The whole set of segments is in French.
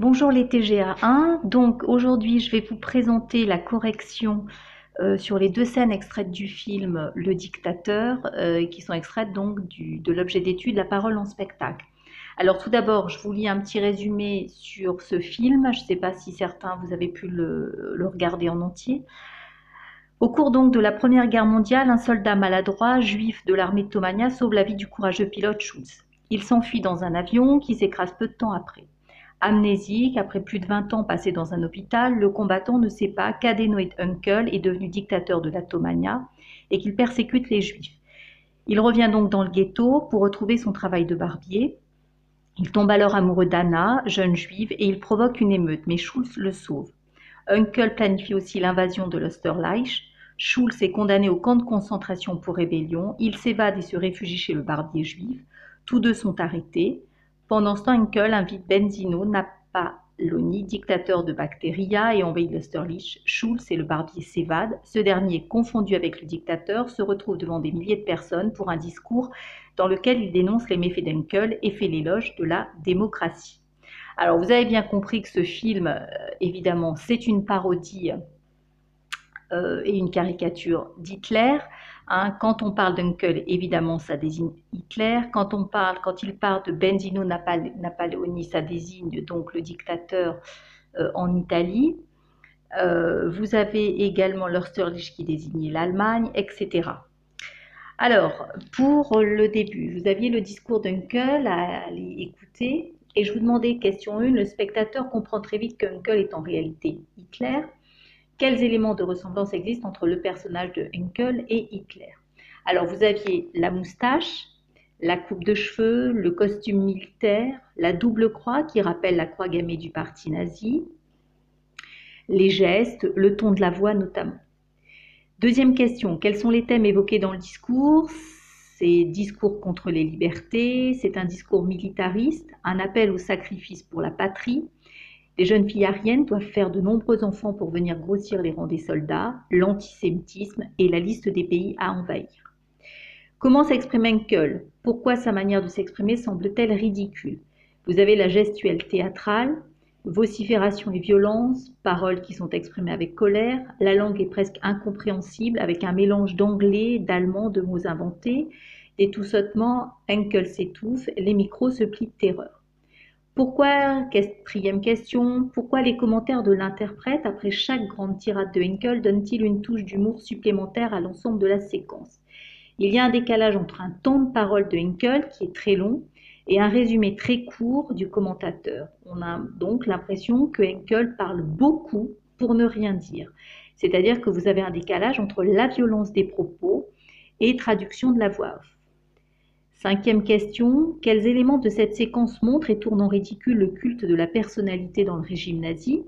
Bonjour les TGA 1. Donc aujourd'hui, je vais vous présenter la correction euh, sur les deux scènes extraites du film Le Dictateur, euh, qui sont extraites donc de l'objet d'étude La parole en spectacle. Alors tout d'abord, je vous lis un petit résumé sur ce film. Je ne sais pas si certains vous avez pu le, le regarder en entier. Au cours donc de la Première Guerre mondiale, un soldat maladroit, juif de l'armée de Tomania, sauve la vie du courageux pilote Schulz. Il s'enfuit dans un avion qui s'écrase peu de temps après. Amnésique, après plus de 20 ans passés dans un hôpital, le combattant ne sait pas qu'Adenoid Uncle est devenu dictateur de la Tomania et qu'il persécute les juifs. Il revient donc dans le ghetto pour retrouver son travail de barbier. Il tombe alors amoureux d'Anna, jeune juive, et il provoque une émeute, mais Schulz le sauve. Uncle planifie aussi l'invasion de l'Osterleich. Schulz est condamné au camp de concentration pour rébellion. Il s'évade et se réfugie chez le barbier juif. Tous deux sont arrêtés. Pendant ce temps, Henkel invite Benzino Napaloni, dictateur de Bacteria et envahit l'Osterlich. Schulz et le barbier s'évadent. Ce dernier, confondu avec le dictateur, se retrouve devant des milliers de personnes pour un discours dans lequel il dénonce les méfaits d'Henkel et fait l'éloge de la démocratie. Alors, vous avez bien compris que ce film, euh, évidemment, c'est une parodie euh, et une caricature d'Hitler. Hein, quand on parle d'Uncle, évidemment, ça désigne Hitler. Quand on parle, quand il parle de Benzino Napoleoni, ça désigne donc le dictateur euh, en Italie. Euh, vous avez également l'Österreich qui désignait l'Allemagne, etc. Alors, pour le début, vous aviez le discours d'Uncle à aller écouter, et je vous demandais, question 1, le spectateur comprend très vite qu'Uncle est en réalité Hitler. Quels éléments de ressemblance existent entre le personnage de Henkel et Hitler? Alors, vous aviez la moustache, la coupe de cheveux, le costume militaire, la double croix qui rappelle la croix gammée du parti nazi, les gestes, le ton de la voix notamment. Deuxième question, quels sont les thèmes évoqués dans le discours? C'est discours contre les libertés, c'est un discours militariste, un appel au sacrifice pour la patrie, les jeunes filles ariennes doivent faire de nombreux enfants pour venir grossir les rangs des soldats, l'antisémitisme et la liste des pays à envahir. Comment s'exprime Henkel? Pourquoi sa manière de s'exprimer semble-t-elle ridicule? Vous avez la gestuelle théâtrale, vocifération et violence, paroles qui sont exprimées avec colère, la langue est presque incompréhensible avec un mélange d'anglais, d'allemand, de mots inventés, des tout sautements, Henkel s'étouffe, les micros se plient de terreur. Pourquoi, quatrième question, pourquoi les commentaires de l'interprète après chaque grande tirade de Henkel donnent-ils une touche d'humour supplémentaire à l'ensemble de la séquence? Il y a un décalage entre un temps de parole de Henkel qui est très long et un résumé très court du commentateur. On a donc l'impression que Henkel parle beaucoup pour ne rien dire. C'est-à-dire que vous avez un décalage entre la violence des propos et traduction de la voix off. Cinquième question, quels éléments de cette séquence montrent et tournent en ridicule le culte de la personnalité dans le régime nazi?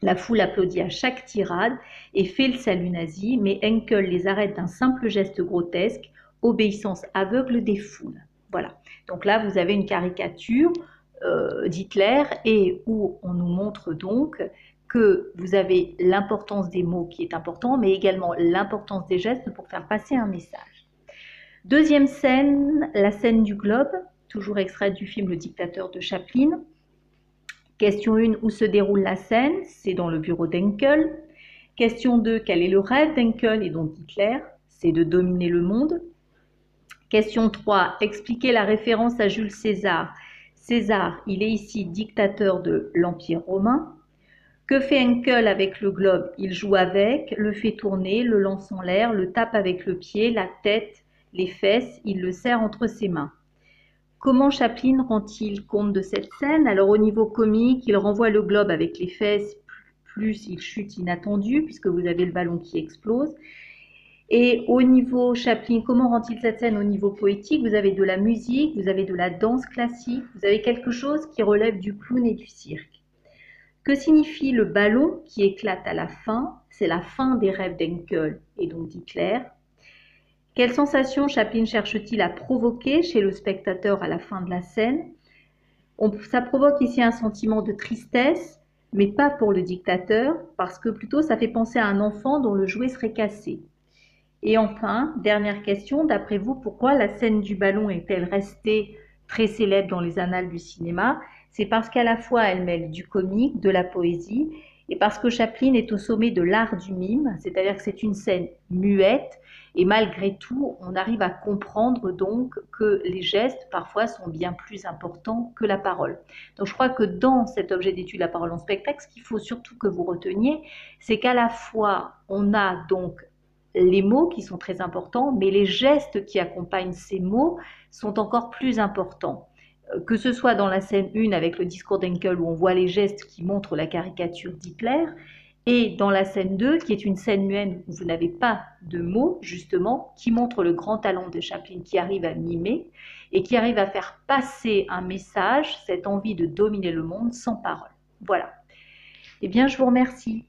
La foule applaudit à chaque tirade et fait le salut nazi, mais Henkel les arrête d'un simple geste grotesque, obéissance aveugle des foules. Voilà. Donc là, vous avez une caricature euh, d'Hitler et où on nous montre donc que vous avez l'importance des mots qui est important, mais également l'importance des gestes pour faire passer un message. Deuxième scène, la scène du globe, toujours extrait du film Le dictateur de Chaplin. Question 1, où se déroule la scène? C'est dans le bureau d'Enkel. Question 2, quel est le rêve d'Enkel et donc Hitler C'est de dominer le monde. Question 3, expliquez la référence à Jules César. César, il est ici dictateur de l'Empire romain. Que fait Henkel avec le globe? Il joue avec, le fait tourner, le lance en l'air, le tape avec le pied, la tête, les fesses, il le serre entre ses mains. Comment Chaplin rend-il compte de cette scène? Alors au niveau comique, il renvoie le globe avec les fesses, plus il chute inattendu, puisque vous avez le ballon qui explose. Et au niveau Chaplin, comment rend-il cette scène au niveau poétique? Vous avez de la musique, vous avez de la danse classique, vous avez quelque chose qui relève du clown et du cirque. Que signifie le ballon qui éclate à la fin? C'est la fin des rêves d'Enkel et donc d'Hitler. Quelle sensation Chaplin cherche-t-il à provoquer chez le spectateur à la fin de la scène? Ça provoque ici un sentiment de tristesse, mais pas pour le dictateur, parce que plutôt ça fait penser à un enfant dont le jouet serait cassé. Et enfin, dernière question, d'après vous, pourquoi la scène du ballon est-elle restée très célèbre dans les annales du cinéma? C'est parce qu'à la fois elle mêle du comique, de la poésie, et parce que Chaplin est au sommet de l'art du mime, c'est-à-dire que c'est une scène muette, et malgré tout, on arrive à comprendre donc que les gestes parfois sont bien plus importants que la parole. Donc je crois que dans cet objet d'étude, la parole en spectacle, ce qu'il faut surtout que vous reteniez, c'est qu'à la fois on a donc les mots qui sont très importants, mais les gestes qui accompagnent ces mots sont encore plus importants que ce soit dans la scène 1 avec le discours d'Enkel où on voit les gestes qui montrent la caricature d'Hitler, et dans la scène 2, qui est une scène muette où vous n'avez pas de mots, justement, qui montre le grand talent de Chaplin qui arrive à mimer et qui arrive à faire passer un message, cette envie de dominer le monde sans parole. Voilà. Eh bien, je vous remercie.